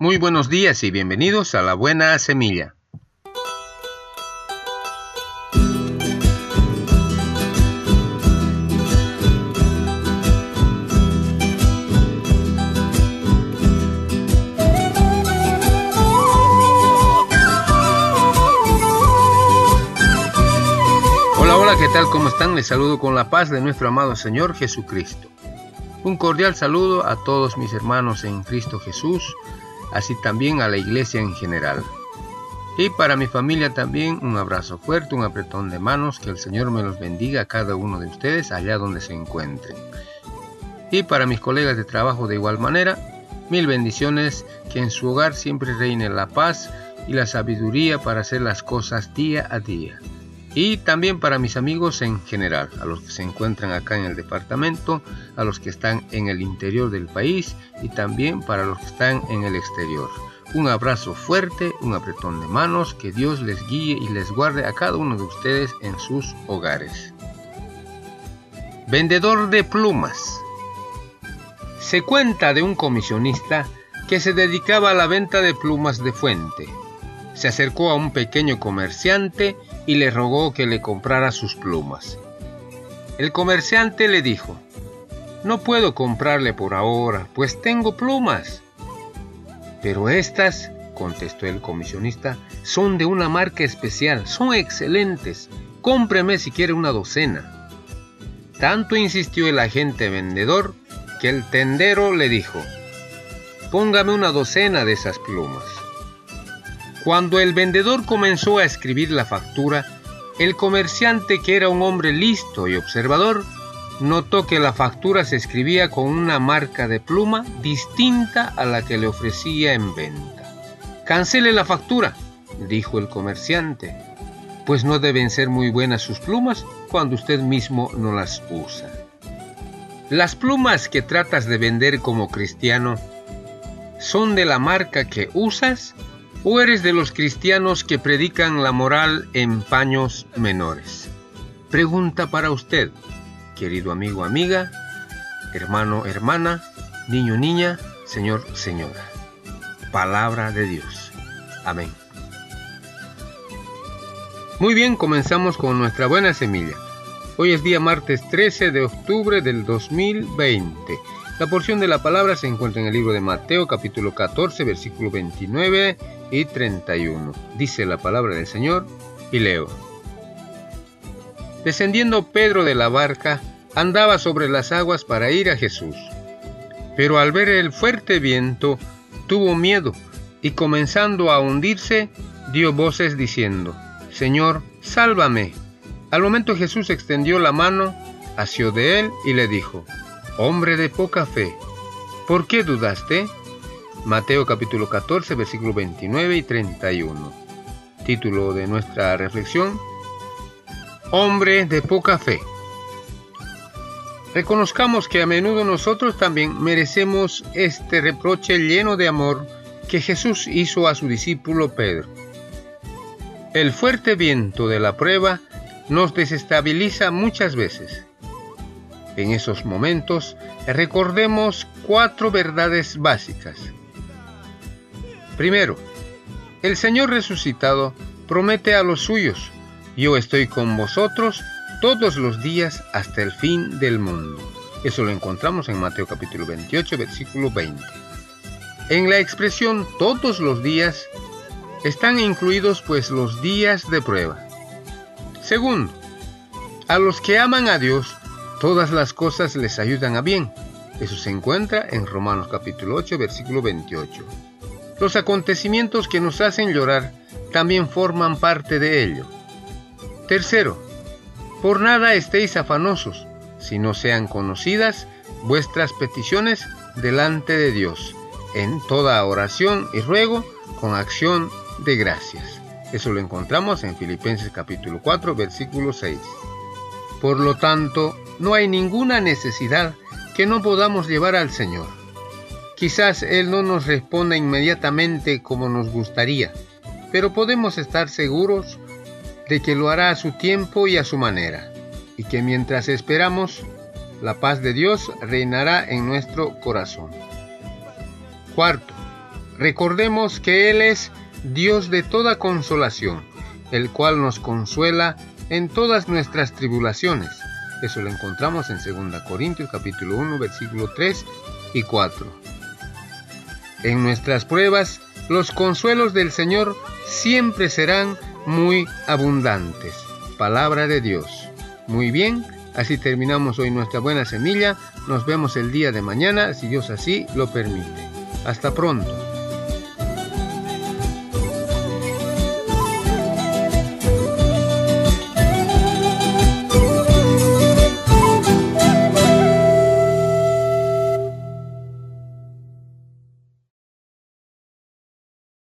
Muy buenos días y bienvenidos a La Buena Semilla. Hola, hola, ¿qué tal? ¿Cómo están? Les saludo con la paz de nuestro amado Señor Jesucristo. Un cordial saludo a todos mis hermanos en Cristo Jesús así también a la iglesia en general. Y para mi familia también un abrazo fuerte, un apretón de manos, que el Señor me los bendiga a cada uno de ustedes allá donde se encuentren. Y para mis colegas de trabajo de igual manera, mil bendiciones, que en su hogar siempre reine la paz y la sabiduría para hacer las cosas día a día y también para mis amigos en general, a los que se encuentran acá en el departamento, a los que están en el interior del país y también para los que están en el exterior. Un abrazo fuerte, un apretón de manos, que Dios les guíe y les guarde a cada uno de ustedes en sus hogares. Vendedor de plumas. Se cuenta de un comisionista que se dedicaba a la venta de plumas de fuente. Se acercó a un pequeño comerciante y le rogó que le comprara sus plumas. El comerciante le dijo, no puedo comprarle por ahora, pues tengo plumas. Pero estas, contestó el comisionista, son de una marca especial, son excelentes. Cómpreme si quiere una docena. Tanto insistió el agente vendedor que el tendero le dijo, póngame una docena de esas plumas. Cuando el vendedor comenzó a escribir la factura, el comerciante, que era un hombre listo y observador, notó que la factura se escribía con una marca de pluma distinta a la que le ofrecía en venta. Cancele la factura, dijo el comerciante, pues no deben ser muy buenas sus plumas cuando usted mismo no las usa. Las plumas que tratas de vender como cristiano son de la marca que usas ¿O eres de los cristianos que predican la moral en paños menores? Pregunta para usted, querido amigo, amiga, hermano, hermana, niño, niña, señor, señora. Palabra de Dios. Amén. Muy bien, comenzamos con nuestra buena semilla. Hoy es día martes 13 de octubre del 2020. La porción de la palabra se encuentra en el libro de Mateo capítulo 14 versículo 29 y 31. Dice la palabra del Señor y leo. Descendiendo Pedro de la barca, andaba sobre las aguas para ir a Jesús. Pero al ver el fuerte viento, tuvo miedo y comenzando a hundirse, dio voces diciendo, Señor, sálvame. Al momento Jesús extendió la mano, asió de él y le dijo, Hombre de poca fe, ¿por qué dudaste? Mateo capítulo 14, versículo 29 y 31. Título de nuestra reflexión. Hombre de poca fe. Reconozcamos que a menudo nosotros también merecemos este reproche lleno de amor que Jesús hizo a su discípulo Pedro. El fuerte viento de la prueba nos desestabiliza muchas veces en esos momentos, recordemos cuatro verdades básicas. Primero, el Señor resucitado promete a los suyos, yo estoy con vosotros todos los días hasta el fin del mundo. Eso lo encontramos en Mateo capítulo 28, versículo 20. En la expresión todos los días están incluidos pues los días de prueba. Segundo, a los que aman a Dios, Todas las cosas les ayudan a bien. Eso se encuentra en Romanos capítulo 8, versículo 28. Los acontecimientos que nos hacen llorar también forman parte de ello. Tercero, por nada estéis afanosos, si no sean conocidas vuestras peticiones delante de Dios, en toda oración y ruego con acción de gracias. Eso lo encontramos en Filipenses capítulo 4, versículo 6. Por lo tanto, no hay ninguna necesidad que no podamos llevar al Señor. Quizás Él no nos responda inmediatamente como nos gustaría, pero podemos estar seguros de que lo hará a su tiempo y a su manera, y que mientras esperamos, la paz de Dios reinará en nuestro corazón. Cuarto, Recordemos que Él es Dios de toda consolación, el cual nos consuela en todas nuestras tribulaciones. Eso lo encontramos en 2 Corintios capítulo 1 versículo 3 y 4. En nuestras pruebas, los consuelos del Señor siempre serán muy abundantes. Palabra de Dios. Muy bien, así terminamos hoy nuestra buena semilla. Nos vemos el día de mañana, si Dios así lo permite. Hasta pronto.